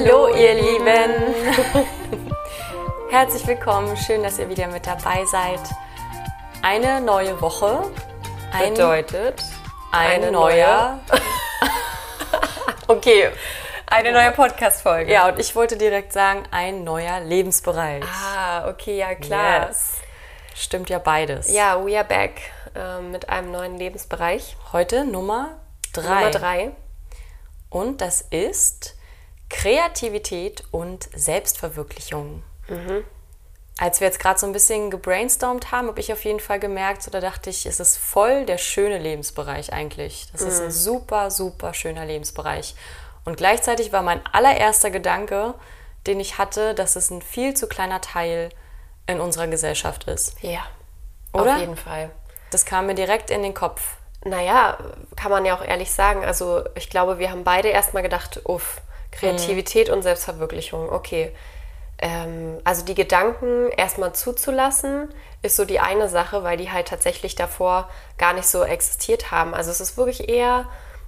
Hallo ihr Lieben! Herzlich willkommen, schön, dass ihr wieder mit dabei seid. Eine neue Woche ein bedeutet ein, ein neuer... okay, eine neue Podcast-Folge. Ja, und ich wollte direkt sagen, ein neuer Lebensbereich. Ah, okay, ja klar. Yes. Stimmt ja beides. Ja, we are back äh, mit einem neuen Lebensbereich. Heute Nummer drei. Nummer drei. Und das ist Kreativität und Selbstverwirklichung. Mhm. Als wir jetzt gerade so ein bisschen gebrainstormt haben, habe ich auf jeden Fall gemerkt, oder dachte ich, es ist voll der schöne Lebensbereich eigentlich. Das mhm. ist ein mhm. super, super schöner Lebensbereich. Und gleichzeitig war mein allererster Gedanke, den ich hatte, dass es ein viel zu kleiner Teil in unserer Gesellschaft ist. Ja, Oder? auf jeden Fall. Das kam mir direkt in den Kopf. Naja, kann man ja auch ehrlich sagen. Also ich glaube, wir haben beide erstmal gedacht, uff, Kreativität mhm. und Selbstverwirklichung, okay. Ähm, also die Gedanken erstmal zuzulassen, ist so die eine Sache, weil die halt tatsächlich davor gar nicht so existiert haben. Also es ist wirklich eher,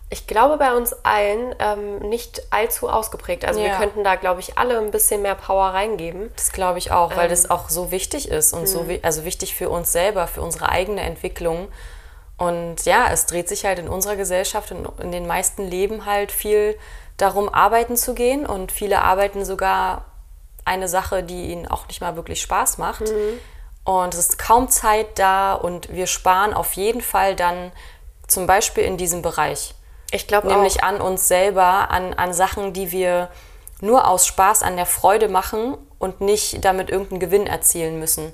ich glaube, bei uns allen ähm, nicht allzu ausgeprägt. Also ja. wir könnten da, glaube ich, alle ein bisschen mehr Power reingeben. Das glaube ich auch, weil ähm, das auch so wichtig ist und so mhm. also wichtig für uns selber, für unsere eigene Entwicklung. Und ja, es dreht sich halt in unserer Gesellschaft und in den meisten Leben halt viel darum, arbeiten zu gehen. Und viele arbeiten sogar eine Sache, die ihnen auch nicht mal wirklich Spaß macht. Mhm. Und es ist kaum Zeit da und wir sparen auf jeden Fall dann zum Beispiel in diesem Bereich. Ich glaube Nämlich auch. an uns selber, an, an Sachen, die wir nur aus Spaß an der Freude machen und nicht damit irgendeinen Gewinn erzielen müssen.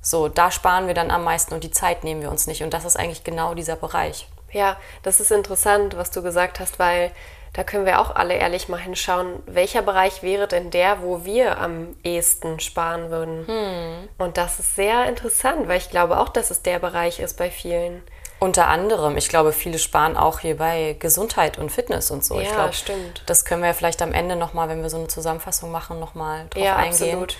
So, da sparen wir dann am meisten und die Zeit nehmen wir uns nicht. Und das ist eigentlich genau dieser Bereich. Ja, das ist interessant, was du gesagt hast, weil da können wir auch alle ehrlich mal hinschauen, welcher Bereich wäre denn der, wo wir am ehesten sparen würden. Hm. Und das ist sehr interessant, weil ich glaube auch, dass es der Bereich ist bei vielen. Unter anderem, ich glaube, viele sparen auch hier bei Gesundheit und Fitness und so. Ja, ich glaube, stimmt. Das können wir ja vielleicht am Ende nochmal, wenn wir so eine Zusammenfassung machen, nochmal drauf ja, eingehen. Absolut.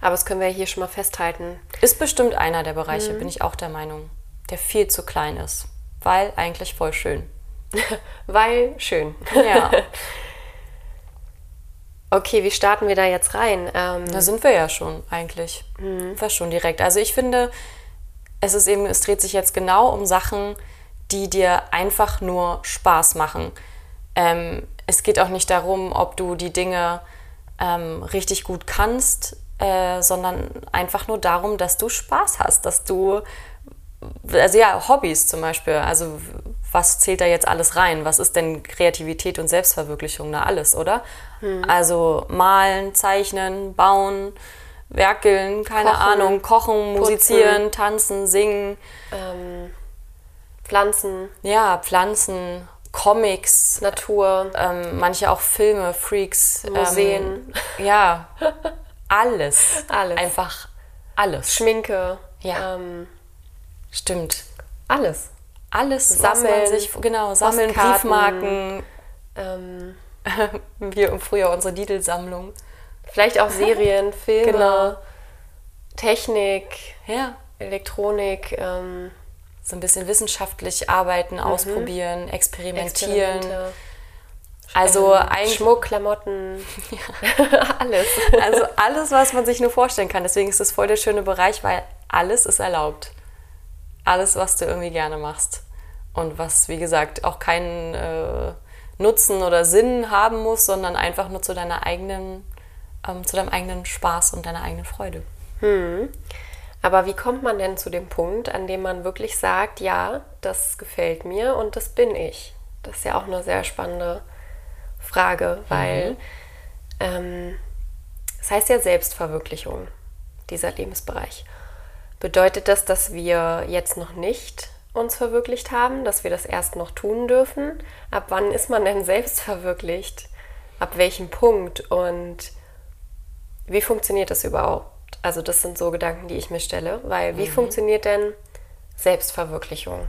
Aber das können wir hier schon mal festhalten. Ist bestimmt einer der Bereiche, mhm. bin ich auch der Meinung, der viel zu klein ist. Weil eigentlich voll schön. Weil schön. Ja. okay, wie starten wir da jetzt rein? Ähm, da sind wir ja schon eigentlich. Mhm. War schon direkt. Also ich finde, es ist eben, es dreht sich jetzt genau um Sachen, die dir einfach nur Spaß machen. Ähm, es geht auch nicht darum, ob du die Dinge ähm, richtig gut kannst, äh, sondern einfach nur darum, dass du Spaß hast, dass du, also ja, Hobbys zum Beispiel, also was zählt da jetzt alles rein? Was ist denn Kreativität und Selbstverwirklichung? Na, alles, oder? Hm. Also malen, zeichnen, bauen, werkeln, keine kochen, Ahnung, kochen, musizieren, putzen. tanzen, singen. Ähm, Pflanzen. Ja, Pflanzen, Comics. Natur. Ähm, manche auch Filme, Freaks. Museen. Ähm, ja, alles. Alles. Einfach alles. Schminke. Ja. Ähm, Stimmt. Alles alles sammeln, sich, genau, sammeln, Briefmarken. Ähm, Wir früher unsere Lidl-Sammlung. Vielleicht auch Serien, Filme, genau. Technik, ja. Elektronik. Ähm, so ein bisschen wissenschaftlich arbeiten, mhm. ausprobieren, experimentieren. Also eigentlich Schmuck, Klamotten, ja. alles. Also alles, was man sich nur vorstellen kann. Deswegen ist das voll der schöne Bereich, weil alles ist erlaubt. Alles, was du irgendwie gerne machst und was, wie gesagt, auch keinen äh, Nutzen oder Sinn haben muss, sondern einfach nur zu deiner eigenen, ähm, zu deinem eigenen Spaß und deiner eigenen Freude. Hm. Aber wie kommt man denn zu dem Punkt, an dem man wirklich sagt, ja, das gefällt mir und das bin ich? Das ist ja auch eine sehr spannende Frage, weil mhm. ähm, das heißt ja Selbstverwirklichung, dieser Lebensbereich. Bedeutet das, dass wir jetzt noch nicht uns verwirklicht haben, dass wir das erst noch tun dürfen. Ab wann ist man denn selbst verwirklicht? Ab welchem Punkt? Und wie funktioniert das überhaupt? Also das sind so Gedanken, die ich mir stelle, weil wie mhm. funktioniert denn Selbstverwirklichung?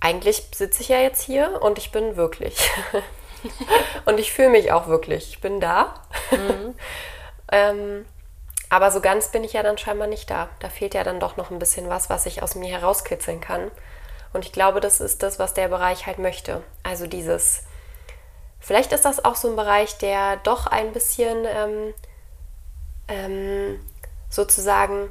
Eigentlich sitze ich ja jetzt hier und ich bin wirklich. und ich fühle mich auch wirklich. Ich bin da. Mhm. ähm, aber so ganz bin ich ja dann scheinbar nicht da. Da fehlt ja dann doch noch ein bisschen was, was ich aus mir herauskitzeln kann. Und ich glaube, das ist das, was der Bereich halt möchte. Also dieses vielleicht ist das auch so ein Bereich, der doch ein bisschen ähm, ähm, sozusagen,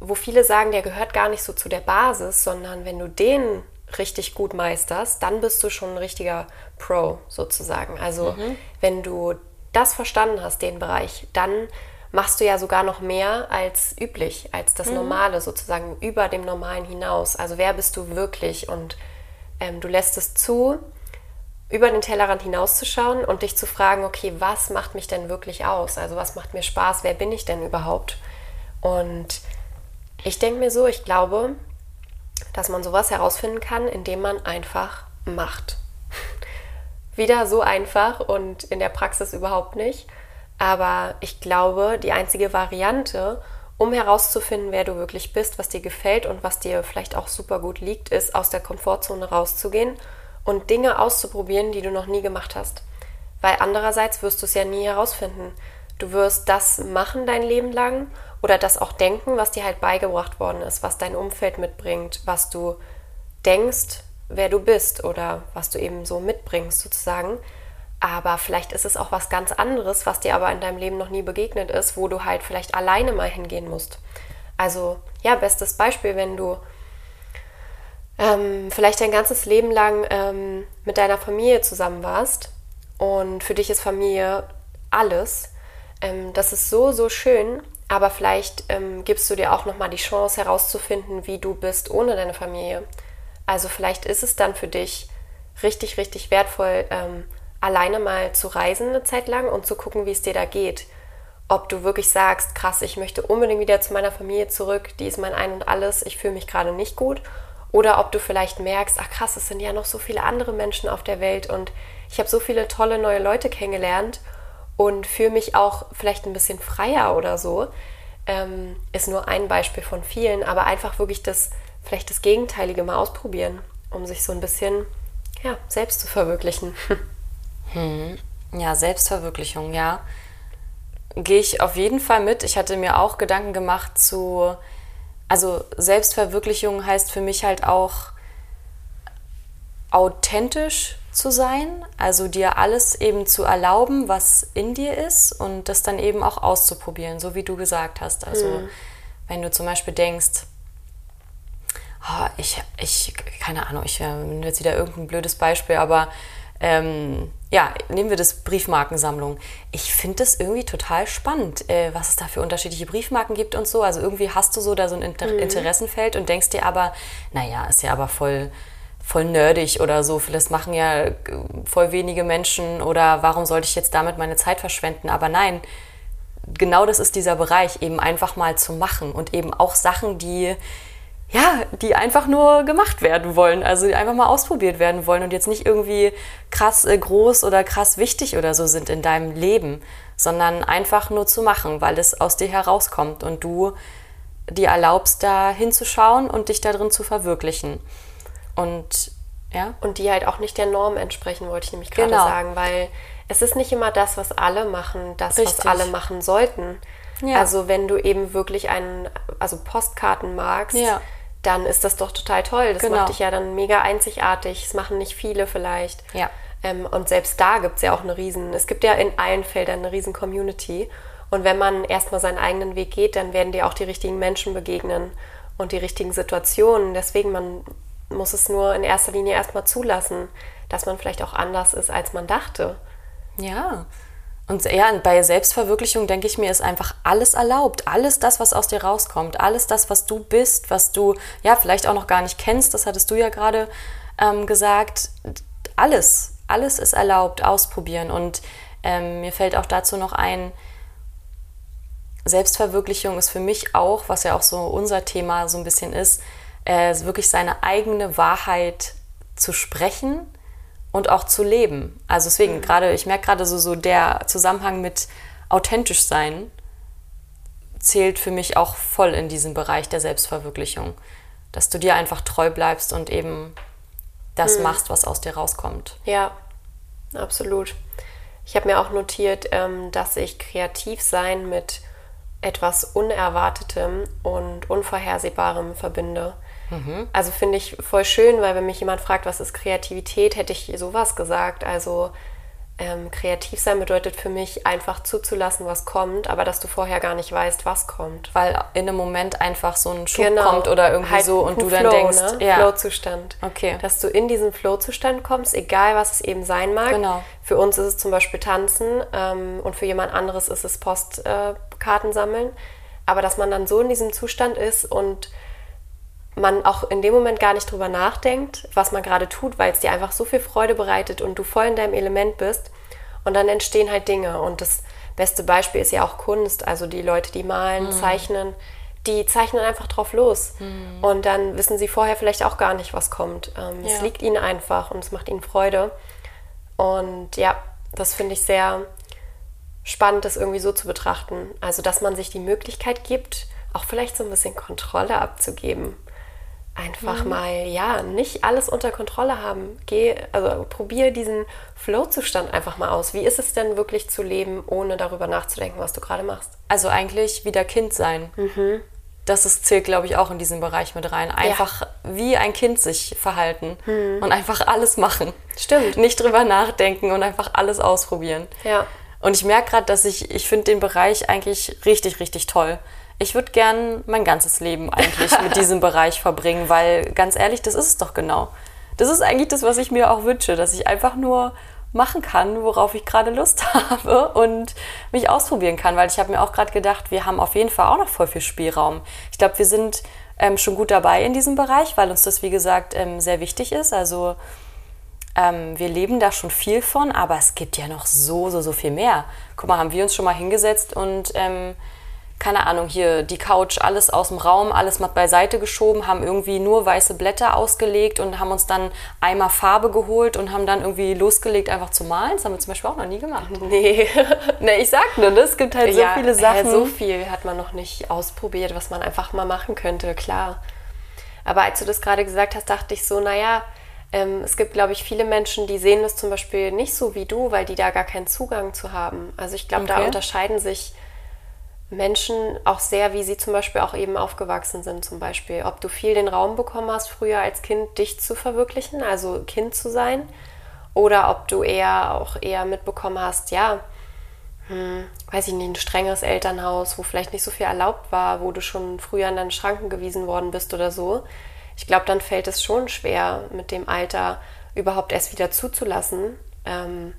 wo viele sagen, der gehört gar nicht so zu der Basis, sondern wenn du den richtig gut meisterst, dann bist du schon ein richtiger Pro sozusagen. Also mhm. wenn du das verstanden hast, den Bereich, dann machst du ja sogar noch mehr als üblich, als das mhm. Normale sozusagen über dem Normalen hinaus. Also wer bist du wirklich? Und ähm, du lässt es zu, über den Tellerrand hinauszuschauen und dich zu fragen, okay, was macht mich denn wirklich aus? Also was macht mir Spaß? Wer bin ich denn überhaupt? Und ich denke mir so, ich glaube, dass man sowas herausfinden kann, indem man einfach macht. Wieder so einfach und in der Praxis überhaupt nicht. Aber ich glaube, die einzige Variante, um herauszufinden, wer du wirklich bist, was dir gefällt und was dir vielleicht auch super gut liegt, ist, aus der Komfortzone rauszugehen und Dinge auszuprobieren, die du noch nie gemacht hast. Weil andererseits wirst du es ja nie herausfinden. Du wirst das machen dein Leben lang oder das auch denken, was dir halt beigebracht worden ist, was dein Umfeld mitbringt, was du denkst, wer du bist oder was du eben so mitbringst sozusagen. Aber vielleicht ist es auch was ganz anderes, was dir aber in deinem Leben noch nie begegnet ist, wo du halt vielleicht alleine mal hingehen musst. Also ja, bestes Beispiel, wenn du ähm, vielleicht dein ganzes Leben lang ähm, mit deiner Familie zusammen warst und für dich ist Familie alles. Ähm, das ist so, so schön, aber vielleicht ähm, gibst du dir auch nochmal die Chance herauszufinden, wie du bist ohne deine Familie. Also vielleicht ist es dann für dich richtig, richtig wertvoll, ähm, alleine mal zu reisen eine Zeit lang und zu gucken, wie es dir da geht. Ob du wirklich sagst, krass, ich möchte unbedingt wieder zu meiner Familie zurück, die ist mein Ein und alles, ich fühle mich gerade nicht gut. Oder ob du vielleicht merkst, ach krass, es sind ja noch so viele andere Menschen auf der Welt und ich habe so viele tolle neue Leute kennengelernt und fühle mich auch vielleicht ein bisschen freier oder so. Ähm, ist nur ein Beispiel von vielen, aber einfach wirklich das, vielleicht das Gegenteilige mal ausprobieren, um sich so ein bisschen ja, selbst zu verwirklichen. Hm. Ja, Selbstverwirklichung, ja. Gehe ich auf jeden Fall mit. Ich hatte mir auch Gedanken gemacht zu, also Selbstverwirklichung heißt für mich halt auch authentisch zu sein, also dir alles eben zu erlauben, was in dir ist und das dann eben auch auszuprobieren, so wie du gesagt hast. Also mhm. wenn du zum Beispiel denkst, oh, ich, ich, keine Ahnung, ich äh, nehme jetzt wieder irgendein blödes Beispiel, aber ähm, ja, nehmen wir das Briefmarkensammlung. Ich finde das irgendwie total spannend, äh, was es da für unterschiedliche Briefmarken gibt und so. Also irgendwie hast du so da so ein Inter mhm. Interessenfeld und denkst dir aber, naja, ist ja aber voll, voll nerdig oder so. Das machen ja äh, voll wenige Menschen oder warum sollte ich jetzt damit meine Zeit verschwenden? Aber nein, genau das ist dieser Bereich, eben einfach mal zu machen und eben auch Sachen, die ja, die einfach nur gemacht werden wollen, also die einfach mal ausprobiert werden wollen und jetzt nicht irgendwie krass äh, groß oder krass wichtig oder so sind in deinem Leben, sondern einfach nur zu machen, weil es aus dir herauskommt und du dir erlaubst, da hinzuschauen und dich darin zu verwirklichen. Und ja. Und die halt auch nicht der Norm entsprechen, wollte ich nämlich gerade genau. sagen, weil es ist nicht immer das, was alle machen, das, Richtig. was alle machen sollten. Ja. Also wenn du eben wirklich einen, also Postkarten magst, ja dann ist das doch total toll. Das genau. macht dich ja dann mega einzigartig. Das machen nicht viele vielleicht. Ja. Ähm, und selbst da gibt es ja auch eine riesen, es gibt ja in allen Feldern eine riesen Community. Und wenn man erstmal seinen eigenen Weg geht, dann werden dir auch die richtigen Menschen begegnen und die richtigen Situationen. Deswegen, man muss es nur in erster Linie erstmal zulassen, dass man vielleicht auch anders ist, als man dachte. Ja, und ja, bei Selbstverwirklichung denke ich mir, ist einfach alles erlaubt. Alles das, was aus dir rauskommt. Alles das, was du bist, was du ja vielleicht auch noch gar nicht kennst. Das hattest du ja gerade ähm, gesagt. Alles, alles ist erlaubt, ausprobieren. Und ähm, mir fällt auch dazu noch ein, Selbstverwirklichung ist für mich auch, was ja auch so unser Thema so ein bisschen ist, äh, wirklich seine eigene Wahrheit zu sprechen und auch zu leben. Also deswegen mhm. gerade, ich merke gerade so, so der Zusammenhang mit authentisch sein zählt für mich auch voll in diesen Bereich der Selbstverwirklichung. Dass du dir einfach treu bleibst und eben das mhm. machst, was aus dir rauskommt. Ja, absolut. Ich habe mir auch notiert, ähm, dass ich kreativ sein mit etwas Unerwartetem und Unvorhersehbarem verbinde. Mhm. Also finde ich voll schön, weil wenn mich jemand fragt, was ist Kreativität, hätte ich sowas gesagt. Also ähm, kreativ sein bedeutet für mich einfach zuzulassen, was kommt, aber dass du vorher gar nicht weißt, was kommt. Weil in einem Moment einfach so ein Schub genau. kommt oder irgendwie halt so und du dann Flow, denkst, ne? ja. Flow-Zustand. Okay. Dass du in diesen Flow-Zustand kommst, egal was es eben sein mag. Genau. Für uns ist es zum Beispiel Tanzen ähm, und für jemand anderes ist es Postkarten äh, sammeln. Aber dass man dann so in diesem Zustand ist und man auch in dem Moment gar nicht drüber nachdenkt, was man gerade tut, weil es dir einfach so viel Freude bereitet und du voll in deinem Element bist. Und dann entstehen halt Dinge. Und das beste Beispiel ist ja auch Kunst. Also die Leute, die malen, mhm. zeichnen, die zeichnen einfach drauf los. Mhm. Und dann wissen sie vorher vielleicht auch gar nicht, was kommt. Ähm, ja. Es liegt ihnen einfach und es macht ihnen Freude. Und ja, das finde ich sehr spannend, das irgendwie so zu betrachten. Also, dass man sich die Möglichkeit gibt, auch vielleicht so ein bisschen Kontrolle abzugeben einfach mhm. mal, ja, nicht alles unter Kontrolle haben. Geh, also probier diesen Flow-Zustand einfach mal aus. Wie ist es denn wirklich zu leben, ohne darüber nachzudenken, was du gerade machst? Also eigentlich wieder Kind sein. Mhm. Das ist, zählt, glaube ich, auch in diesen Bereich mit rein. Einfach ja. wie ein Kind sich verhalten mhm. und einfach alles machen. Stimmt. Nicht drüber nachdenken und einfach alles ausprobieren. Ja. Und ich merke gerade, dass ich, ich finde den Bereich eigentlich richtig, richtig toll ich würde gern mein ganzes Leben eigentlich mit diesem Bereich verbringen, weil ganz ehrlich, das ist es doch genau. Das ist eigentlich das, was ich mir auch wünsche, dass ich einfach nur machen kann, worauf ich gerade Lust habe und mich ausprobieren kann, weil ich habe mir auch gerade gedacht, wir haben auf jeden Fall auch noch voll viel Spielraum. Ich glaube, wir sind ähm, schon gut dabei in diesem Bereich, weil uns das, wie gesagt, ähm, sehr wichtig ist. Also ähm, wir leben da schon viel von, aber es gibt ja noch so, so, so viel mehr. Guck mal, haben wir uns schon mal hingesetzt und ähm, keine Ahnung, hier die Couch, alles aus dem Raum, alles mal beiseite geschoben, haben irgendwie nur weiße Blätter ausgelegt und haben uns dann einmal Farbe geholt und haben dann irgendwie losgelegt, einfach zu malen. Das haben wir zum Beispiel auch noch nie gemacht. Nee. nee, ich sag nur, es gibt halt ja, so viele Sachen. Ja, so viel hat man noch nicht ausprobiert, was man einfach mal machen könnte, klar. Aber als du das gerade gesagt hast, dachte ich so, naja, ähm, es gibt, glaube ich, viele Menschen, die sehen das zum Beispiel nicht so wie du, weil die da gar keinen Zugang zu haben. Also ich glaube, okay. da unterscheiden sich Menschen auch sehr, wie sie zum Beispiel auch eben aufgewachsen sind, zum Beispiel. Ob du viel den Raum bekommen hast, früher als Kind dich zu verwirklichen, also Kind zu sein, oder ob du eher auch eher mitbekommen hast, ja, hm, weiß ich nicht, ein strenges Elternhaus, wo vielleicht nicht so viel erlaubt war, wo du schon früher in deinen Schranken gewiesen worden bist oder so. Ich glaube, dann fällt es schon schwer, mit dem Alter überhaupt erst wieder zuzulassen. Ähm,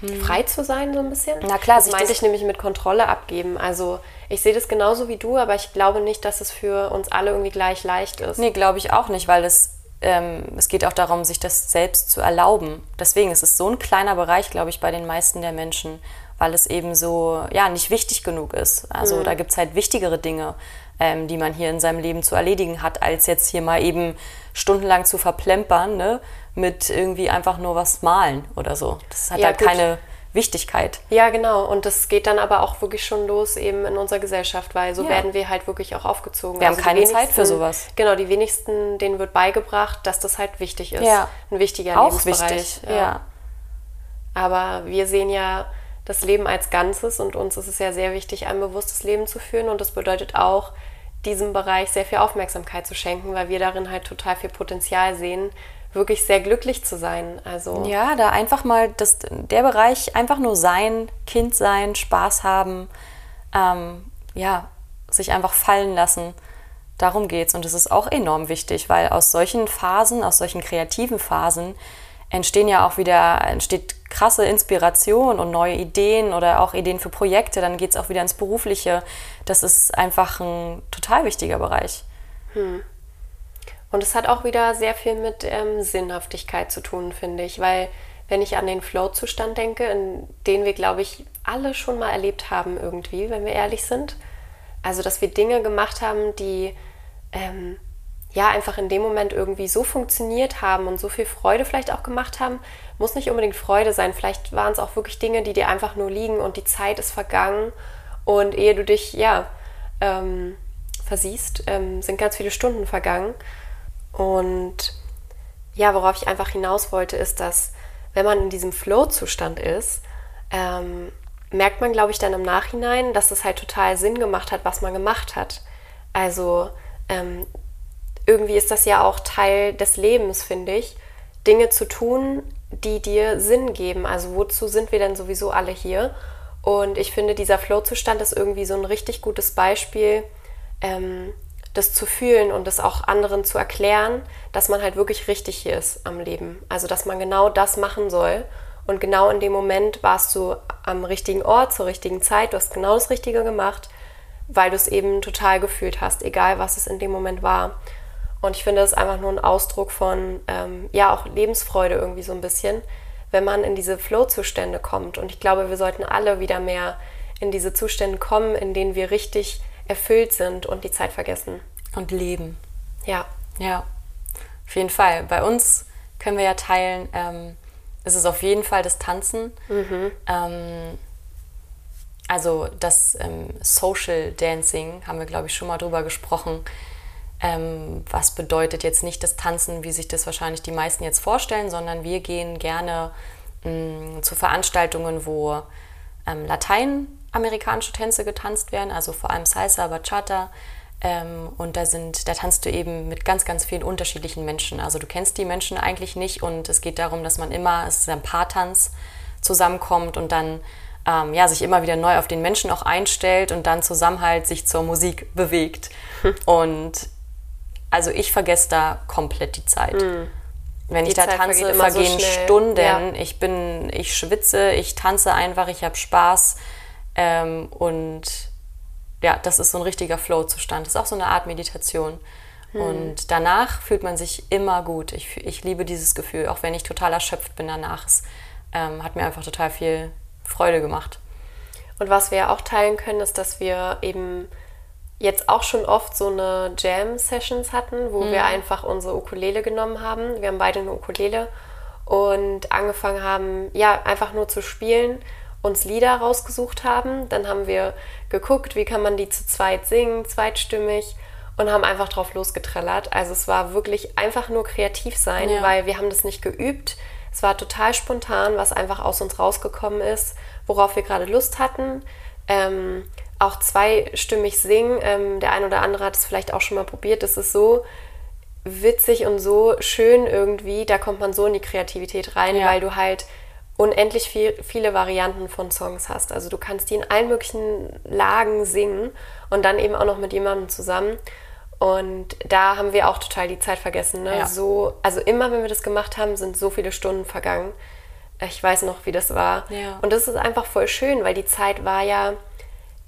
hm. frei zu sein, so ein bisschen. Na klar, das meinte ich nämlich mit Kontrolle abgeben. Also ich sehe das genauso wie du, aber ich glaube nicht, dass es für uns alle irgendwie gleich leicht ist. Nee, glaube ich auch nicht, weil es, ähm, es geht auch darum, sich das selbst zu erlauben. Deswegen ist es so ein kleiner Bereich, glaube ich, bei den meisten der Menschen, weil es eben so, ja, nicht wichtig genug ist. Also mhm. da gibt es halt wichtigere Dinge, ähm, die man hier in seinem Leben zu erledigen hat, als jetzt hier mal eben stundenlang zu verplempern, ne? Mit irgendwie einfach nur was malen oder so. Das hat ja, halt gut. keine Wichtigkeit. Ja, genau. Und das geht dann aber auch wirklich schon los eben in unserer Gesellschaft, weil so ja. werden wir halt wirklich auch aufgezogen. Wir also haben keine Zeit für sowas. Genau, die wenigsten, denen wird beigebracht, dass das halt wichtig ist. Ja. Ein wichtiger auch Lebensbereich. Wichtig, ja. ja. Aber wir sehen ja das Leben als Ganzes und uns ist es ja sehr wichtig, ein bewusstes Leben zu führen und das bedeutet auch, diesem Bereich sehr viel Aufmerksamkeit zu schenken, weil wir darin halt total viel Potenzial sehen, wirklich sehr glücklich zu sein. Also ja, da einfach mal das, der Bereich einfach nur sein, Kind sein, Spaß haben, ähm, ja, sich einfach fallen lassen. Darum geht's und das ist auch enorm wichtig, weil aus solchen Phasen, aus solchen kreativen Phasen entstehen ja auch wieder entsteht krasse Inspiration und neue Ideen oder auch Ideen für Projekte. Dann geht es auch wieder ins Berufliche. Das ist einfach ein total wichtiger Bereich. Hm. Und es hat auch wieder sehr viel mit ähm, Sinnhaftigkeit zu tun, finde ich, weil wenn ich an den Flow-Zustand denke, in den wir, glaube ich, alle schon mal erlebt haben irgendwie, wenn wir ehrlich sind. Also, dass wir Dinge gemacht haben, die ähm, ja einfach in dem Moment irgendwie so funktioniert haben und so viel Freude vielleicht auch gemacht haben. Muss nicht unbedingt Freude sein. Vielleicht waren es auch wirklich Dinge, die dir einfach nur liegen und die Zeit ist vergangen. Und ehe du dich, ja, ähm, versiehst, ähm, sind ganz viele Stunden vergangen. Und ja, worauf ich einfach hinaus wollte, ist, dass wenn man in diesem Flow-Zustand ist, ähm, merkt man, glaube ich, dann im Nachhinein, dass es halt total Sinn gemacht hat, was man gemacht hat. Also ähm, irgendwie ist das ja auch Teil des Lebens, finde ich, Dinge zu tun, die dir Sinn geben. Also wozu sind wir denn sowieso alle hier? Und ich finde, dieser Flow-Zustand ist irgendwie so ein richtig gutes Beispiel, ähm, das zu fühlen und das auch anderen zu erklären, dass man halt wirklich richtig hier ist am Leben. Also dass man genau das machen soll. Und genau in dem Moment warst du am richtigen Ort, zur richtigen Zeit, du hast genau das Richtige gemacht, weil du es eben total gefühlt hast, egal was es in dem Moment war. Und ich finde, das einfach nur ein Ausdruck von, ähm, ja, auch Lebensfreude irgendwie so ein bisschen, wenn man in diese Flow-Zustände kommt. Und ich glaube, wir sollten alle wieder mehr in diese Zustände kommen, in denen wir richtig erfüllt sind und die Zeit vergessen. Und leben. Ja. Ja, auf jeden Fall. Bei uns können wir ja teilen, ähm, es ist auf jeden Fall das Tanzen. Mhm. Ähm, also das ähm, Social Dancing, haben wir, glaube ich, schon mal drüber gesprochen ähm, was bedeutet jetzt nicht das Tanzen, wie sich das wahrscheinlich die meisten jetzt vorstellen, sondern wir gehen gerne mh, mm, zu Veranstaltungen, wo ähm, lateinamerikanische Tänze getanzt werden, also vor allem Salsa, Bachata. Ähm, und da sind, da tanzt du eben mit ganz, ganz vielen unterschiedlichen Menschen. Also du kennst die Menschen eigentlich nicht und es geht darum, dass man immer, es ist ein Paartanz, zusammenkommt und dann ähm, ja, sich immer wieder neu auf den Menschen auch einstellt und dann zusammen halt sich zur Musik bewegt. Und also ich vergesse da komplett die Zeit. Mhm. Wenn die ich da Zeit tanze, vergehen so Stunden. Ja. Ich bin, ich schwitze, ich tanze einfach, ich habe Spaß. Ähm, und ja, das ist so ein richtiger Flow-Zustand. Das ist auch so eine Art Meditation. Mhm. Und danach fühlt man sich immer gut. Ich, ich liebe dieses Gefühl, auch wenn ich total erschöpft bin danach. Es ähm, hat mir einfach total viel Freude gemacht. Und was wir ja auch teilen können, ist, dass wir eben jetzt auch schon oft so eine Jam-Sessions hatten, wo mhm. wir einfach unsere Ukulele genommen haben. Wir haben beide eine Ukulele und angefangen haben, ja, einfach nur zu spielen, uns Lieder rausgesucht haben. Dann haben wir geguckt, wie kann man die zu zweit singen, zweitstimmig und haben einfach drauf losgetrellert. Also es war wirklich einfach nur kreativ sein, ja. weil wir haben das nicht geübt. Es war total spontan, was einfach aus uns rausgekommen ist, worauf wir gerade Lust hatten. Ähm, auch zweistimmig singen. Ähm, der ein oder andere hat es vielleicht auch schon mal probiert. Das ist so witzig und so schön irgendwie. Da kommt man so in die Kreativität rein, ja. weil du halt unendlich viel, viele Varianten von Songs hast. Also du kannst die in allen möglichen Lagen singen und dann eben auch noch mit jemandem zusammen. Und da haben wir auch total die Zeit vergessen. Ne? Ja. So, also immer, wenn wir das gemacht haben, sind so viele Stunden vergangen. Ich weiß noch, wie das war. Ja. Und das ist einfach voll schön, weil die Zeit war ja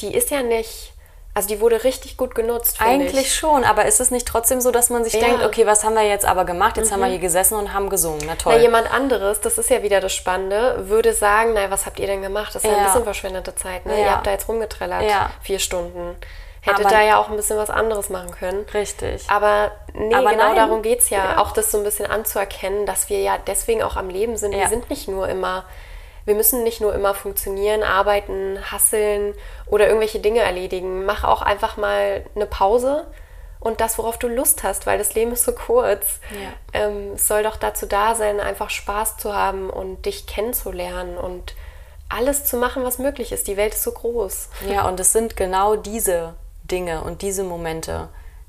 die ist ja nicht. Also die wurde richtig gut genutzt. Eigentlich ich. schon, aber ist es nicht trotzdem so, dass man sich ja. denkt, okay, was haben wir jetzt aber gemacht? Jetzt mhm. haben wir mhm. hier gesessen und haben gesungen. Na toll. Na, jemand anderes, das ist ja wieder das Spannende, würde sagen, naja, was habt ihr denn gemacht? Das ist ja, ein bisschen verschwendete Zeit. Ne? Ja. Ihr habt da jetzt rumgetrellert, vier Stunden. Hättet aber da ja auch ein bisschen was anderes machen können. Richtig. Aber nee, aber genau nein. darum geht es ja. Auch das so ein bisschen anzuerkennen, dass wir ja deswegen auch am Leben sind. Wir sind nicht nur immer wir müssen nicht nur immer funktionieren, arbeiten, hasseln oder irgendwelche Dinge erledigen. Mach auch einfach mal eine Pause und das, worauf du Lust hast, weil das Leben ist so kurz. Ja. Ähm, es soll doch dazu da sein, einfach Spaß zu haben und dich kennenzulernen und alles zu machen, was möglich ist. Die Welt ist so groß. Ja, und es sind genau diese Dinge und diese Momente,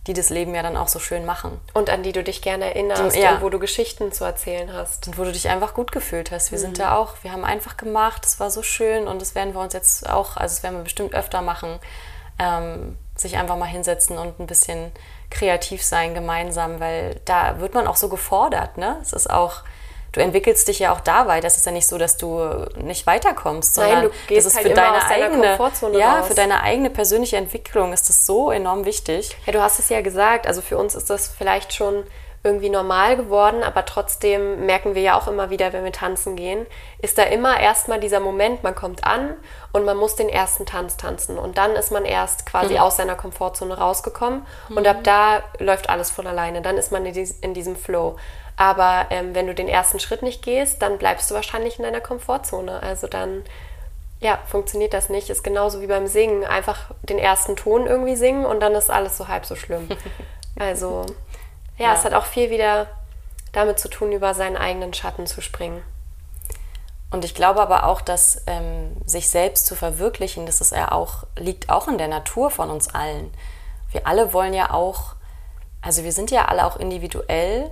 die das Leben ja dann auch so schön machen. Und an die du dich gerne erinnerst ja. und wo du Geschichten zu erzählen hast. Und wo du dich einfach gut gefühlt hast. Wir mhm. sind da auch, wir haben einfach gemacht, es war so schön und das werden wir uns jetzt auch, also das werden wir bestimmt öfter machen, ähm, sich einfach mal hinsetzen und ein bisschen kreativ sein gemeinsam, weil da wird man auch so gefordert, ne? Es ist auch du entwickelst dich ja auch dabei. Das ist ja nicht so, dass du nicht weiterkommst, sondern Nein, du gehst das ist halt für deine eigene, ja, raus. für deine eigene persönliche Entwicklung ist das so enorm wichtig. Ja, du hast es ja gesagt. Also für uns ist das vielleicht schon irgendwie normal geworden, aber trotzdem merken wir ja auch immer wieder, wenn wir tanzen gehen, ist da immer erstmal dieser Moment, man kommt an und man muss den ersten Tanz tanzen und dann ist man erst quasi mhm. aus seiner Komfortzone rausgekommen mhm. und ab da läuft alles von alleine, dann ist man in diesem Flow. Aber ähm, wenn du den ersten Schritt nicht gehst, dann bleibst du wahrscheinlich in deiner Komfortzone. Also dann, ja, funktioniert das nicht. Ist genauso wie beim Singen. Einfach den ersten Ton irgendwie singen und dann ist alles so halb so schlimm. Also, ja, ja. es hat auch viel wieder damit zu tun, über seinen eigenen Schatten zu springen. Und ich glaube aber auch, dass ähm, sich selbst zu verwirklichen, das ist ja auch, liegt auch in der Natur von uns allen. Wir alle wollen ja auch, also wir sind ja alle auch individuell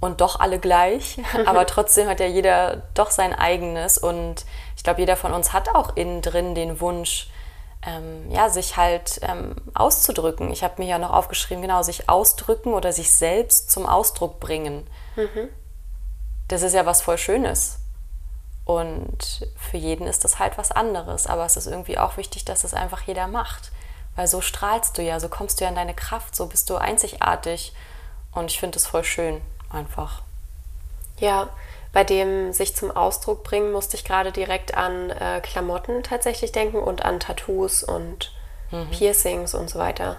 und doch alle gleich, aber trotzdem hat ja jeder doch sein eigenes und ich glaube, jeder von uns hat auch innen drin den Wunsch, ähm, ja, sich halt ähm, auszudrücken. Ich habe mir ja noch aufgeschrieben, genau, sich ausdrücken oder sich selbst zum Ausdruck bringen. Mhm. Das ist ja was voll Schönes. Und für jeden ist das halt was anderes. Aber es ist irgendwie auch wichtig, dass es einfach jeder macht. Weil so strahlst du ja, so kommst du ja in deine Kraft, so bist du einzigartig. Und ich finde es voll schön, einfach. Ja, bei dem sich zum Ausdruck bringen, musste ich gerade direkt an äh, Klamotten tatsächlich denken und an Tattoos und mhm. Piercings und so weiter.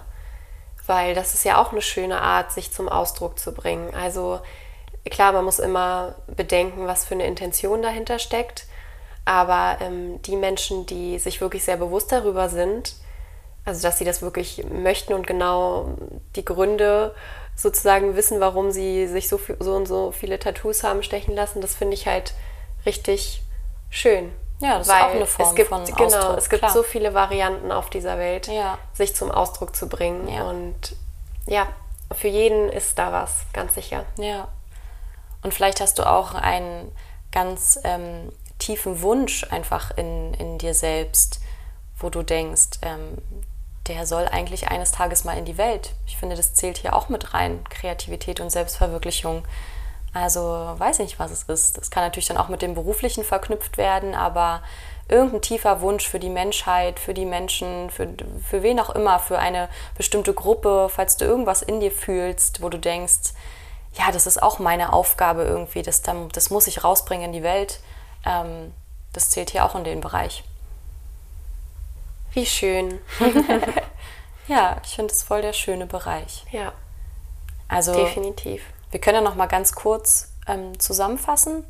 Weil das ist ja auch eine schöne Art, sich zum Ausdruck zu bringen. Also klar, man muss immer bedenken, was für eine Intention dahinter steckt. Aber ähm, die Menschen, die sich wirklich sehr bewusst darüber sind, also dass sie das wirklich möchten und genau die Gründe sozusagen wissen, warum sie sich so, so und so viele Tattoos haben stechen lassen, das finde ich halt richtig schön. Ja, das Weil ist auch eine Form es gibt, von Genau, Ausdruck, es gibt klar. so viele Varianten auf dieser Welt, ja. sich zum Ausdruck zu bringen. Ja. Und ja, für jeden ist da was, ganz sicher. Ja. Und vielleicht hast du auch einen ganz ähm, tiefen Wunsch einfach in, in dir selbst, wo du denkst, ähm, der soll eigentlich eines Tages mal in die Welt. Ich finde, das zählt hier auch mit rein, Kreativität und Selbstverwirklichung. Also weiß nicht, was es ist. Das kann natürlich dann auch mit dem Beruflichen verknüpft werden, aber irgendein tiefer Wunsch für die Menschheit, für die Menschen, für, für wen auch immer, für eine bestimmte Gruppe, falls du irgendwas in dir fühlst, wo du denkst, ja, das ist auch meine Aufgabe irgendwie, das, das muss ich rausbringen in die Welt, ähm, das zählt hier auch in den Bereich. Wie schön. ja, ich finde es voll der schöne Bereich. Ja. Also definitiv. Wir können ja noch mal ganz kurz ähm, zusammenfassen.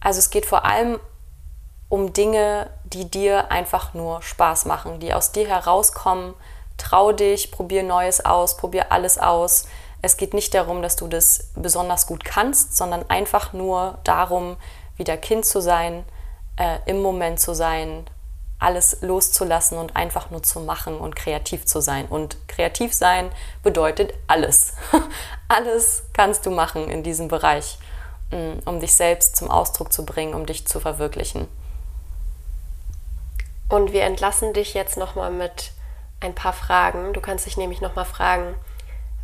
Also es geht vor allem um Dinge, die dir einfach nur Spaß machen, die aus dir herauskommen. Trau dich, probier Neues aus, probier alles aus. Es geht nicht darum, dass du das besonders gut kannst, sondern einfach nur darum, wieder Kind zu sein, äh, im Moment zu sein, alles loszulassen und einfach nur zu machen und kreativ zu sein. Und kreativ sein bedeutet alles. alles kannst du machen in diesem Bereich, mm, um dich selbst zum Ausdruck zu bringen, um dich zu verwirklichen. Und wir entlassen dich jetzt nochmal mit ein paar Fragen. Du kannst dich nämlich nochmal fragen,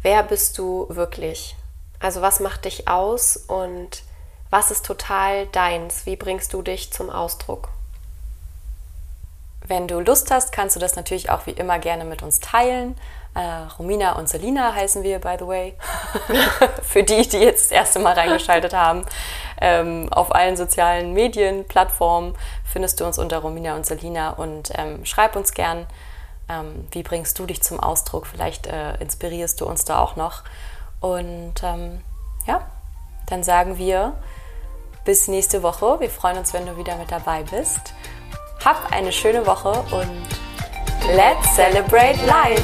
wer bist du wirklich? Also was macht dich aus und was ist total deins? Wie bringst du dich zum Ausdruck? Wenn du Lust hast, kannst du das natürlich auch wie immer gerne mit uns teilen. Äh, Romina und Selina heißen wir, by the way. Für die, die jetzt das erste Mal reingeschaltet haben. Ähm, auf allen sozialen Medien, Plattformen findest du uns unter Romina und Selina und ähm, schreib uns gern, ähm, wie bringst du dich zum Ausdruck. Vielleicht äh, inspirierst du uns da auch noch. Und ähm, ja, dann sagen wir bis nächste Woche. Wir freuen uns, wenn du wieder mit dabei bist. Hab eine schöne Woche und let's celebrate life!